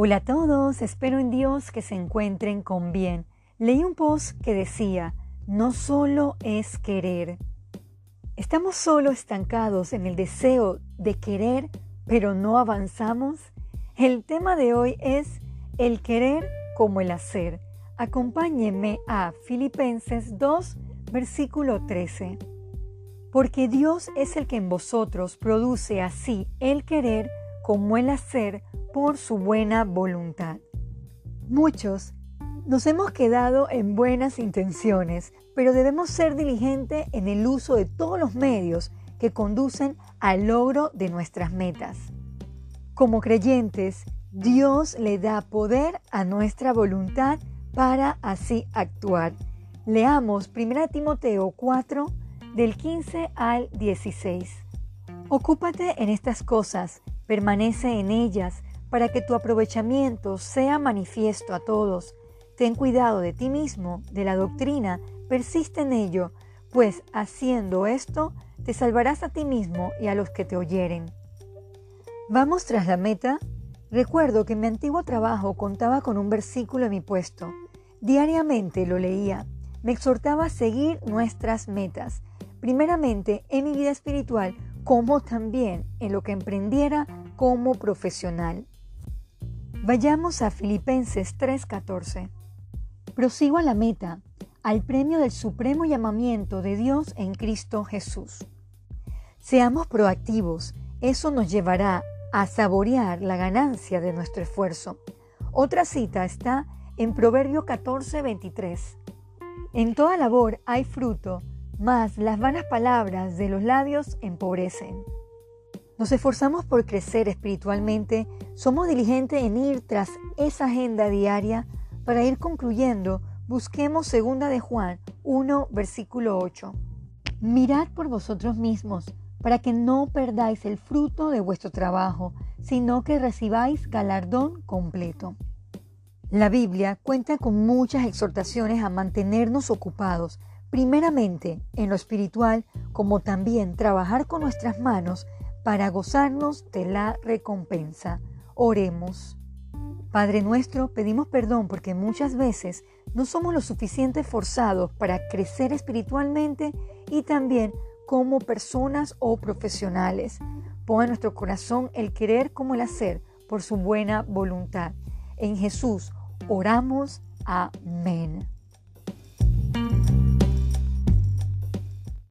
Hola a todos, espero en Dios que se encuentren con bien. Leí un post que decía, no solo es querer. ¿Estamos solo estancados en el deseo de querer, pero no avanzamos? El tema de hoy es el querer como el hacer. Acompáñenme a Filipenses 2, versículo 13. Porque Dios es el que en vosotros produce así el querer como el hacer por su buena voluntad. Muchos nos hemos quedado en buenas intenciones, pero debemos ser diligentes en el uso de todos los medios que conducen al logro de nuestras metas. Como creyentes, Dios le da poder a nuestra voluntad para así actuar. Leamos 1 Timoteo 4 del 15 al 16. Ocúpate en estas cosas, permanece en ellas, para que tu aprovechamiento sea manifiesto a todos. Ten cuidado de ti mismo, de la doctrina, persiste en ello, pues haciendo esto te salvarás a ti mismo y a los que te oyeren. ¿Vamos tras la meta? Recuerdo que en mi antiguo trabajo contaba con un versículo en mi puesto. Diariamente lo leía. Me exhortaba a seguir nuestras metas, primeramente en mi vida espiritual, como también en lo que emprendiera como profesional. Vayamos a Filipenses 3:14. Prosigo a la meta, al premio del supremo llamamiento de Dios en Cristo Jesús. Seamos proactivos, eso nos llevará a saborear la ganancia de nuestro esfuerzo. Otra cita está en Proverbio 14:23. En toda labor hay fruto, mas las vanas palabras de los labios empobrecen. Nos esforzamos por crecer espiritualmente, somos diligentes en ir tras esa agenda diaria para ir concluyendo. Busquemos segunda de Juan 1 versículo 8. Mirad por vosotros mismos para que no perdáis el fruto de vuestro trabajo, sino que recibáis galardón completo. La Biblia cuenta con muchas exhortaciones a mantenernos ocupados, primeramente en lo espiritual, como también trabajar con nuestras manos para gozarnos de la recompensa. Oremos. Padre nuestro, pedimos perdón porque muchas veces no somos lo suficiente forzados para crecer espiritualmente y también como personas o profesionales. Pon en nuestro corazón el querer como el hacer por su buena voluntad. En Jesús oramos. Amén.